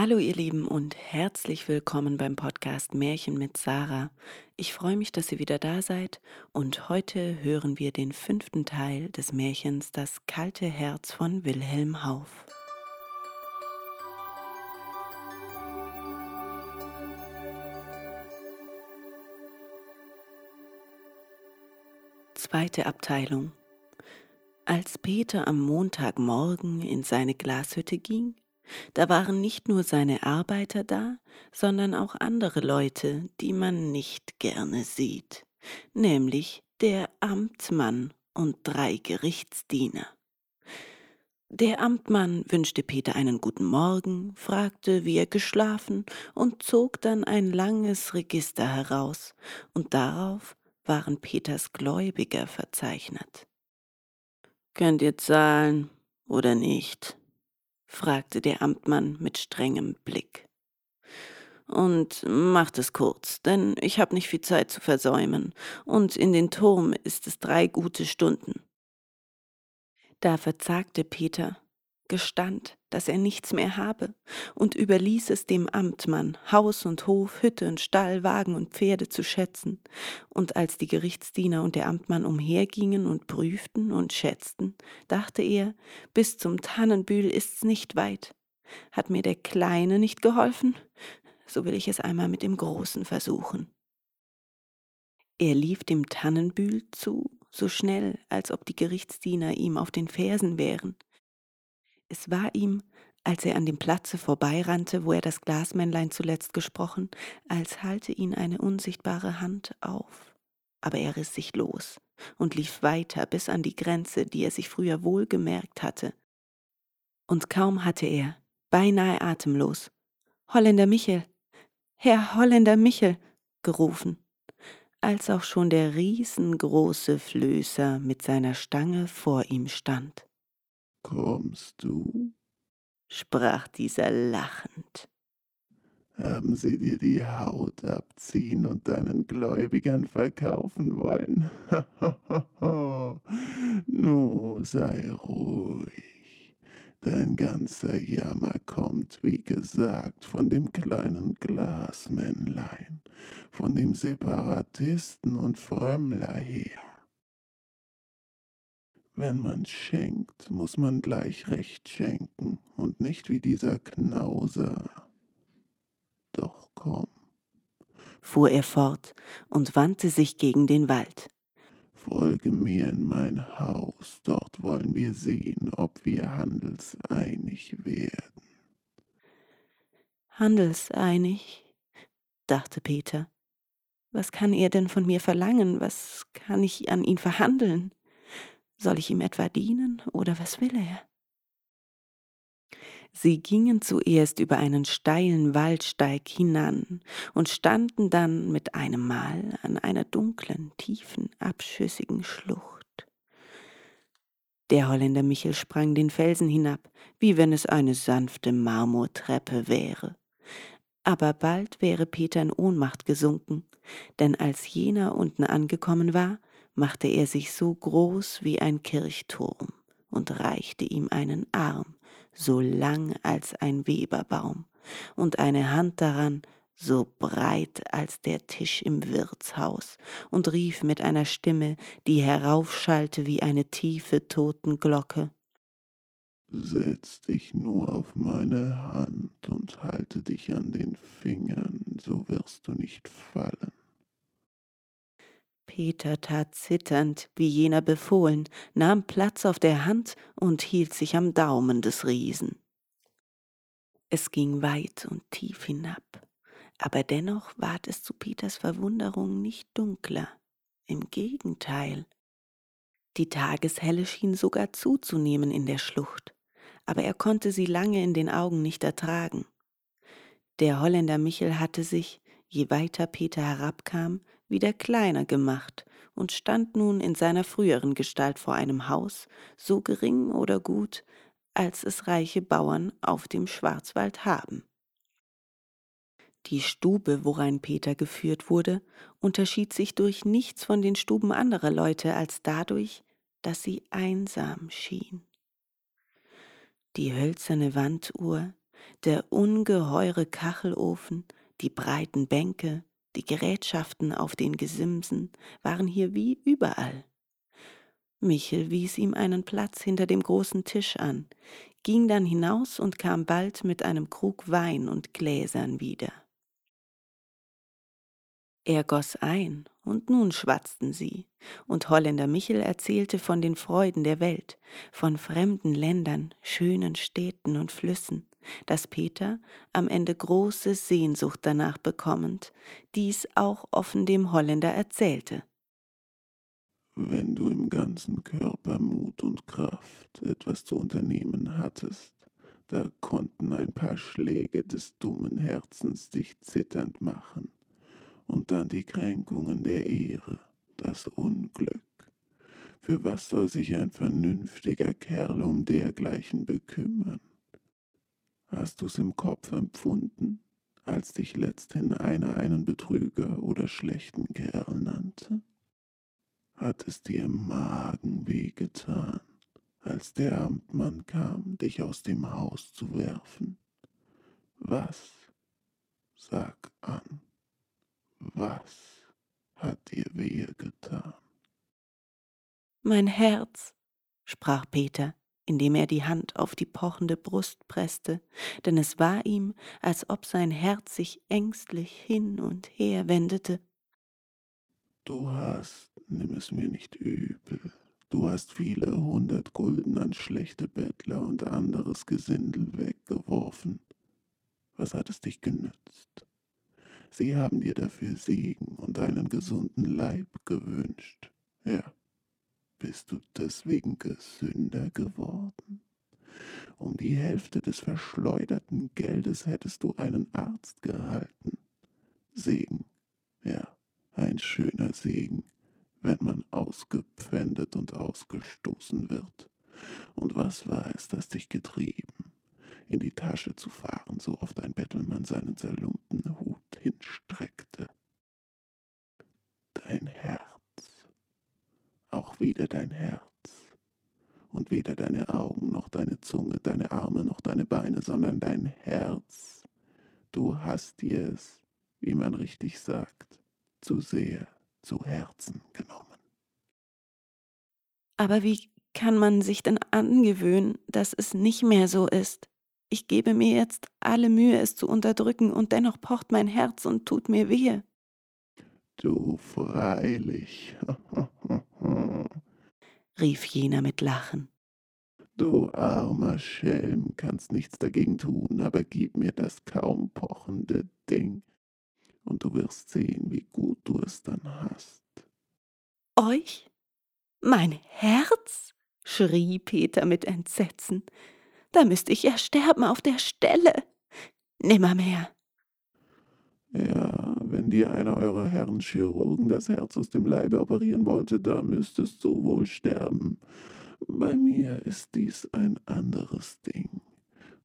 Hallo ihr Lieben und herzlich willkommen beim Podcast Märchen mit Sarah. Ich freue mich, dass ihr wieder da seid und heute hören wir den fünften Teil des Märchens Das kalte Herz von Wilhelm Hauff. Zweite Abteilung Als Peter am Montagmorgen in seine Glashütte ging, da waren nicht nur seine Arbeiter da, sondern auch andere Leute, die man nicht gerne sieht, nämlich der Amtmann und drei Gerichtsdiener. Der Amtmann wünschte Peter einen guten Morgen, fragte, wie er geschlafen, und zog dann ein langes Register heraus, und darauf waren Peters Gläubiger verzeichnet. Könnt ihr zahlen oder nicht? Fragte der Amtmann mit strengem Blick. Und macht es kurz, denn ich habe nicht viel Zeit zu versäumen, und in den Turm ist es drei gute Stunden. Da verzagte Peter, gestand, dass er nichts mehr habe und überließ es dem Amtmann, Haus und Hof, Hütte und Stall, Wagen und Pferde zu schätzen. Und als die Gerichtsdiener und der Amtmann umhergingen und prüften und schätzten, dachte er, bis zum Tannenbühl ist's nicht weit. Hat mir der Kleine nicht geholfen? So will ich es einmal mit dem Großen versuchen. Er lief dem Tannenbühl zu, so schnell, als ob die Gerichtsdiener ihm auf den Fersen wären. Es war ihm, als er an dem Platze vorbeirannte, wo er das Glasmännlein zuletzt gesprochen, als halte ihn eine unsichtbare Hand auf. Aber er riss sich los und lief weiter bis an die Grenze, die er sich früher wohl gemerkt hatte. Und kaum hatte er, beinahe atemlos, Holländer Michel, Herr Holländer Michel, gerufen, als auch schon der riesengroße Flößer mit seiner Stange vor ihm stand. Kommst du? sprach dieser lachend. Haben sie dir die Haut abziehen und deinen Gläubigern verkaufen wollen? Nur sei ruhig. Dein ganzer Jammer kommt, wie gesagt, von dem kleinen Glasmännlein, von dem Separatisten und Frömmler her. Wenn man schenkt, muss man gleich recht schenken und nicht wie dieser Knauser. Doch komm, fuhr er fort und wandte sich gegen den Wald. Folge mir in mein Haus, dort wollen wir sehen, ob wir handelseinig werden. Handelseinig, dachte Peter. Was kann er denn von mir verlangen? Was kann ich an ihn verhandeln? Soll ich ihm etwa dienen oder was will er? Sie gingen zuerst über einen steilen Waldsteig hinan und standen dann mit einem Mal an einer dunklen, tiefen, abschüssigen Schlucht. Der Holländer Michel sprang den Felsen hinab, wie wenn es eine sanfte Marmortreppe wäre. Aber bald wäre Peter in Ohnmacht gesunken, denn als jener unten angekommen war, machte er sich so groß wie ein Kirchturm und reichte ihm einen Arm, so lang als ein Weberbaum, und eine Hand daran, so breit als der Tisch im Wirtshaus, und rief mit einer Stimme, die heraufschallte wie eine tiefe Totenglocke. Setz dich nur auf meine Hand und halte dich an den Fingern, so wirst du nicht fallen. Peter tat zitternd, wie jener befohlen, nahm Platz auf der Hand und hielt sich am Daumen des Riesen. Es ging weit und tief hinab, aber dennoch ward es zu Peters Verwunderung nicht dunkler. Im Gegenteil. Die Tageshelle schien sogar zuzunehmen in der Schlucht, aber er konnte sie lange in den Augen nicht ertragen. Der Holländer Michel hatte sich, je weiter Peter herabkam, wieder kleiner gemacht und stand nun in seiner früheren Gestalt vor einem Haus, so gering oder gut, als es reiche Bauern auf dem Schwarzwald haben. Die Stube, worein Peter geführt wurde, unterschied sich durch nichts von den Stuben anderer Leute als dadurch, dass sie einsam schien. Die hölzerne Wanduhr, Der ungeheure Kachelofen, die breiten Bänke, die Gerätschaften auf den Gesimsen waren hier wie überall. Michel wies ihm einen Platz hinter dem großen Tisch an, ging dann hinaus und kam bald mit einem Krug Wein und Gläsern wieder. Er goss ein, und nun schwatzten sie, und Holländer Michel erzählte von den Freuden der Welt, von fremden Ländern, schönen Städten und Flüssen, dass Peter, am Ende große Sehnsucht danach bekommend, dies auch offen dem Holländer erzählte. Wenn du im ganzen Körper Mut und Kraft, etwas zu unternehmen hattest, da konnten ein paar Schläge des dummen Herzens dich zitternd machen und dann die Kränkungen der Ehre, das Unglück. Für was soll sich ein vernünftiger Kerl um dergleichen bekümmern? Hast du's im Kopf empfunden, als dich letzthin einer einen Betrüger oder schlechten Kerl nannte? Hat es dir im Magen wehgetan, als der Amtmann kam, dich aus dem Haus zu werfen? Was? Sag an. Was hat dir wehe getan? Mein Herz, sprach Peter, indem er die Hand auf die pochende Brust presste, denn es war ihm, als ob sein Herz sich ängstlich hin und her wendete. Du hast, nimm es mir nicht übel, du hast viele hundert Gulden an schlechte Bettler und anderes Gesindel weggeworfen. Was hat es dich genützt? Sie haben dir dafür Segen und einen gesunden Leib gewünscht. Ja, bist du deswegen Gesünder geworden? Um die Hälfte des verschleuderten Geldes hättest du einen Arzt gehalten. Segen, ja, ein schöner Segen, wenn man ausgepfändet und ausgestoßen wird. Und was war es, das dich getrieben? in die Tasche zu fahren, so oft ein Bettelmann seinen zerlumpten Hut hinstreckte. Dein Herz, auch wieder dein Herz, und weder deine Augen noch deine Zunge, deine Arme noch deine Beine, sondern dein Herz. Du hast dir es, wie man richtig sagt, zu sehr zu Herzen genommen. Aber wie kann man sich denn angewöhnen, dass es nicht mehr so ist? Ich gebe mir jetzt alle Mühe, es zu unterdrücken, und dennoch pocht mein Herz und tut mir wehe. Du freilich, rief jener mit Lachen. Du armer Schelm, kannst nichts dagegen tun, aber gib mir das kaum pochende Ding, und du wirst sehen, wie gut du es dann hast. Euch? Mein Herz? schrie Peter mit Entsetzen. Da müsste ich ja sterben auf der Stelle. Nimmermehr. Ja, dir einer eurer Herren Chirurgen das Herz aus dem Leibe operieren wollte, da müsstest du wohl sterben. Bei mir ist dies ein anderes Ding.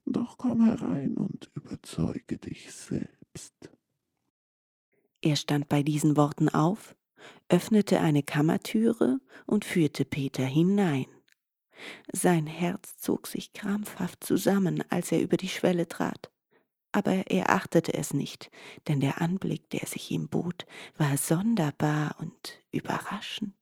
Doch komm herein und überzeuge dich selbst. Er stand bei diesen Worten auf, öffnete eine Kammertüre und führte Peter hinein. Sein Herz zog sich krampfhaft zusammen, als er über die Schwelle trat. Aber er achtete es nicht, denn der Anblick, der sich ihm bot, war sonderbar und überraschend.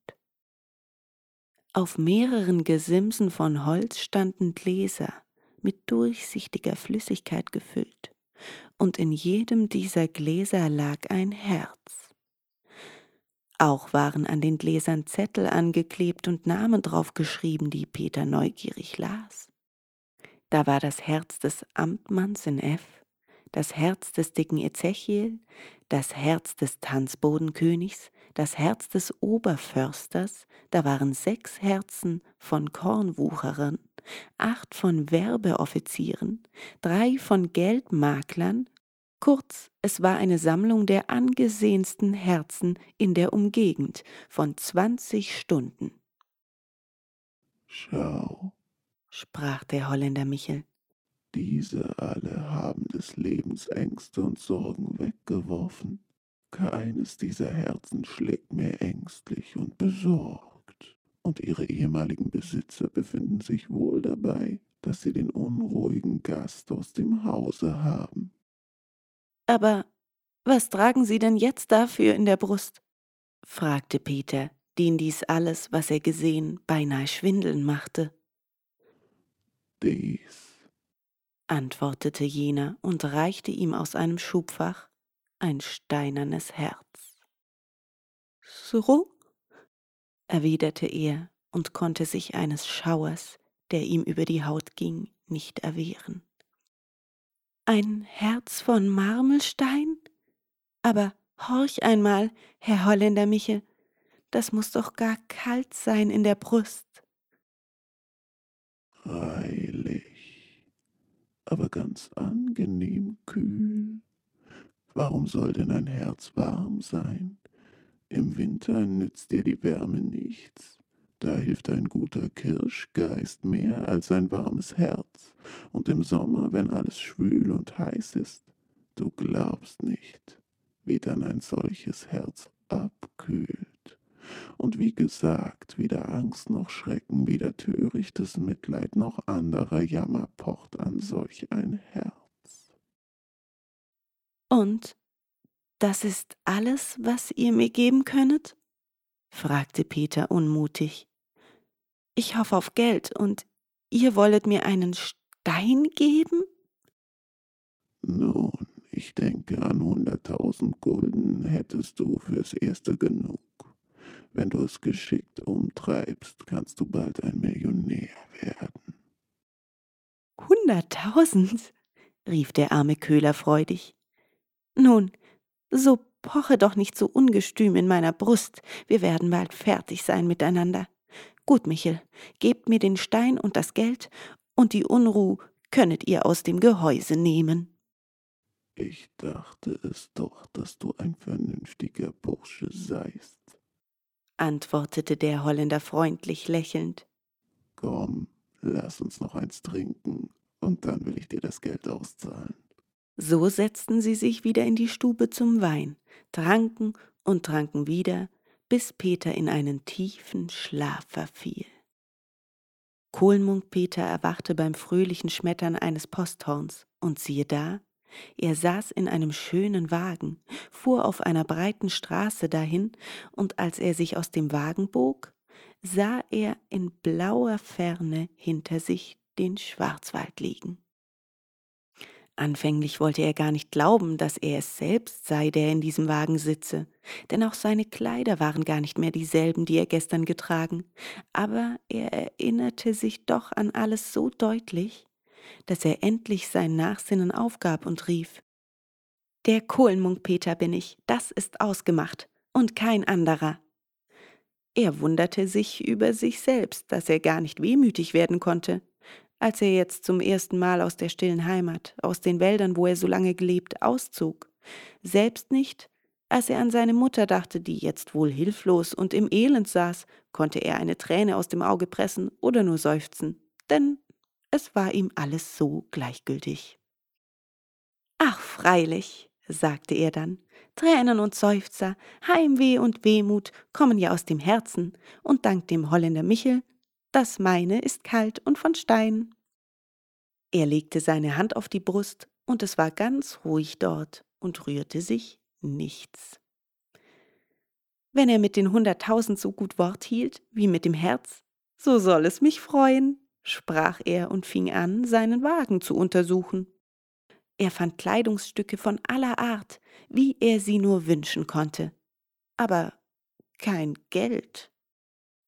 Auf mehreren Gesimsen von Holz standen Gläser mit durchsichtiger Flüssigkeit gefüllt, und in jedem dieser Gläser lag ein Herz. Auch waren an den Gläsern Zettel angeklebt und Namen drauf geschrieben, die Peter neugierig las. Da war das Herz des Amtmanns in F, das Herz des dicken Ezechiel, das Herz des Tanzbodenkönigs, das Herz des Oberförsters, da waren sechs Herzen von Kornwucherern, acht von Werbeoffizieren, drei von Geldmaklern. Kurz, es war eine Sammlung der angesehensten Herzen in der Umgegend von zwanzig Stunden. Schau, sprach der Holländer Michel, diese alle haben des Lebens Ängste und Sorgen weggeworfen. Keines dieser Herzen schlägt mehr ängstlich und besorgt, und ihre ehemaligen Besitzer befinden sich wohl dabei, dass Sie den unruhigen Gast aus dem Hause haben. Aber was tragen Sie denn jetzt dafür in der Brust? fragte Peter, den dies alles, was er gesehen, beinahe schwindeln machte. Dies, antwortete jener und reichte ihm aus einem Schubfach ein steinernes Herz. So? erwiderte er und konnte sich eines Schauers, der ihm über die Haut ging, nicht erwehren. Ein Herz von Marmelstein? Aber horch einmal, Herr Holländer Michel, das muss doch gar kalt sein in der Brust. Freilich, aber ganz angenehm kühl. Warum soll denn ein Herz warm sein? Im Winter nützt dir die Wärme nichts. Da hilft ein guter Kirschgeist mehr als ein warmes Herz. Und im Sommer, wenn alles schwül und heiß ist, du glaubst nicht, wie dann ein solches Herz abkühlt. Und wie gesagt, weder Angst noch Schrecken, weder törichtes Mitleid noch anderer Jammer pocht an solch ein Herz. Und das ist alles, was ihr mir geben könnet? fragte Peter unmutig. Ich hoffe auf Geld und ihr wollet mir einen Stein geben? Nun, ich denke, an hunderttausend Gulden hättest du fürs Erste genug. Wenn du es geschickt umtreibst, kannst du bald ein Millionär werden. Hunderttausend? rief der arme Köhler freudig. Nun, so poche doch nicht so ungestüm in meiner Brust, wir werden bald fertig sein miteinander. Gut, Michel, gebt mir den Stein und das Geld, und die Unruh könnet ihr aus dem Gehäuse nehmen. Ich dachte es doch, dass du ein vernünftiger Bursche seist, antwortete der Holländer freundlich lächelnd. Komm, lass uns noch eins trinken, und dann will ich dir das Geld auszahlen. So setzten sie sich wieder in die Stube zum Wein, tranken und tranken wieder, bis Peter in einen tiefen Schlaf verfiel. Kohlmunk Peter erwachte beim fröhlichen Schmettern eines Posthorns, und siehe da, er saß in einem schönen Wagen, fuhr auf einer breiten Straße dahin, und als er sich aus dem Wagen bog, sah er in blauer Ferne hinter sich den Schwarzwald liegen. Anfänglich wollte er gar nicht glauben, dass er es selbst sei, der in diesem Wagen sitze, denn auch seine Kleider waren gar nicht mehr dieselben, die er gestern getragen, aber er erinnerte sich doch an alles so deutlich, dass er endlich sein Nachsinnen aufgab und rief Der Kohlenmunk Peter bin ich, das ist ausgemacht, und kein anderer. Er wunderte sich über sich selbst, dass er gar nicht wehmütig werden konnte als er jetzt zum ersten Mal aus der stillen Heimat, aus den Wäldern, wo er so lange gelebt, auszog. Selbst nicht, als er an seine Mutter dachte, die jetzt wohl hilflos und im Elend saß, konnte er eine Träne aus dem Auge pressen oder nur seufzen, denn es war ihm alles so gleichgültig. Ach, freilich, sagte er dann, Tränen und Seufzer, Heimweh und Wehmut kommen ja aus dem Herzen, und dank dem Holländer Michel das meine ist kalt und von Stein. Er legte seine Hand auf die Brust, und es war ganz ruhig dort und rührte sich nichts. Wenn er mit den hunderttausend so gut Wort hielt wie mit dem Herz, so soll es mich freuen, sprach er und fing an, seinen Wagen zu untersuchen. Er fand Kleidungsstücke von aller Art, wie er sie nur wünschen konnte, aber kein Geld.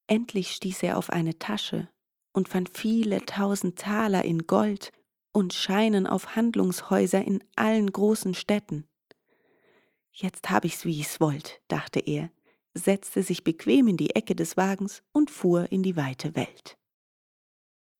Endlich stieß er auf eine Tasche und fand viele tausend Taler in Gold und Scheinen auf Handlungshäuser in allen großen Städten. Jetzt hab ich's, wie ich's wollt, dachte er, setzte sich bequem in die Ecke des Wagens und fuhr in die weite Welt.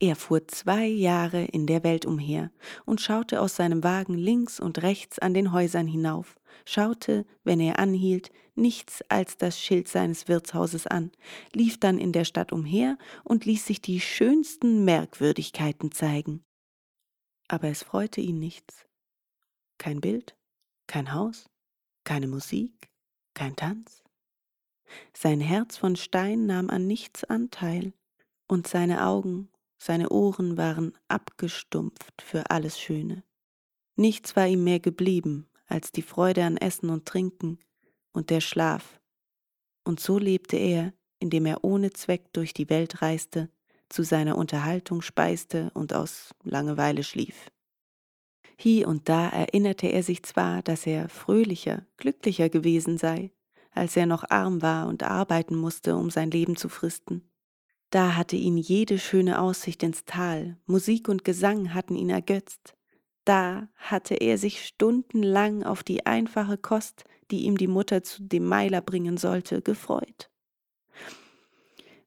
Er fuhr zwei Jahre in der Welt umher und schaute aus seinem Wagen links und rechts an den Häusern hinauf, schaute, wenn er anhielt, nichts als das Schild seines Wirtshauses an, lief dann in der Stadt umher und ließ sich die schönsten Merkwürdigkeiten zeigen. Aber es freute ihn nichts. Kein Bild, kein Haus, keine Musik, kein Tanz. Sein Herz von Stein nahm an nichts Anteil, und seine Augen seine Ohren waren abgestumpft für alles Schöne. Nichts war ihm mehr geblieben als die Freude an Essen und Trinken und der Schlaf. Und so lebte er, indem er ohne Zweck durch die Welt reiste, zu seiner Unterhaltung speiste und aus Langeweile schlief. Hie und da erinnerte er sich zwar, dass er fröhlicher, glücklicher gewesen sei, als er noch arm war und arbeiten musste, um sein Leben zu fristen. Da hatte ihn jede schöne Aussicht ins Tal, Musik und Gesang hatten ihn ergötzt. Da hatte er sich stundenlang auf die einfache Kost, die ihm die Mutter zu dem Meiler bringen sollte, gefreut.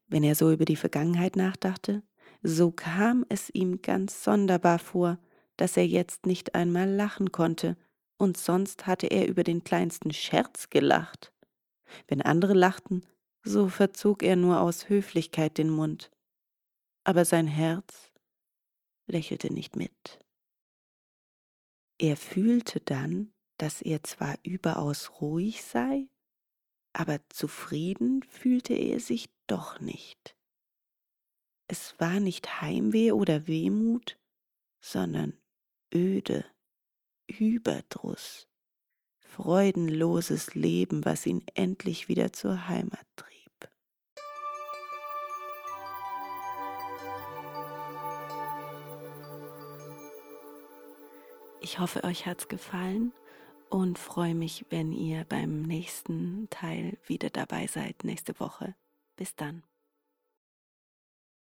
Wenn er so über die Vergangenheit nachdachte, so kam es ihm ganz sonderbar vor, dass er jetzt nicht einmal lachen konnte, und sonst hatte er über den kleinsten Scherz gelacht. Wenn andere lachten, so verzog er nur aus Höflichkeit den Mund. Aber sein Herz lächelte nicht mit. Er fühlte dann, dass er zwar überaus ruhig sei, aber zufrieden fühlte er sich doch nicht. Es war nicht Heimweh oder Wehmut, sondern öde Überdruss, freudenloses Leben, was ihn endlich wieder zur Heimat trieb. Ich hoffe, euch hat's gefallen und freue mich, wenn ihr beim nächsten Teil wieder dabei seid nächste Woche. Bis dann.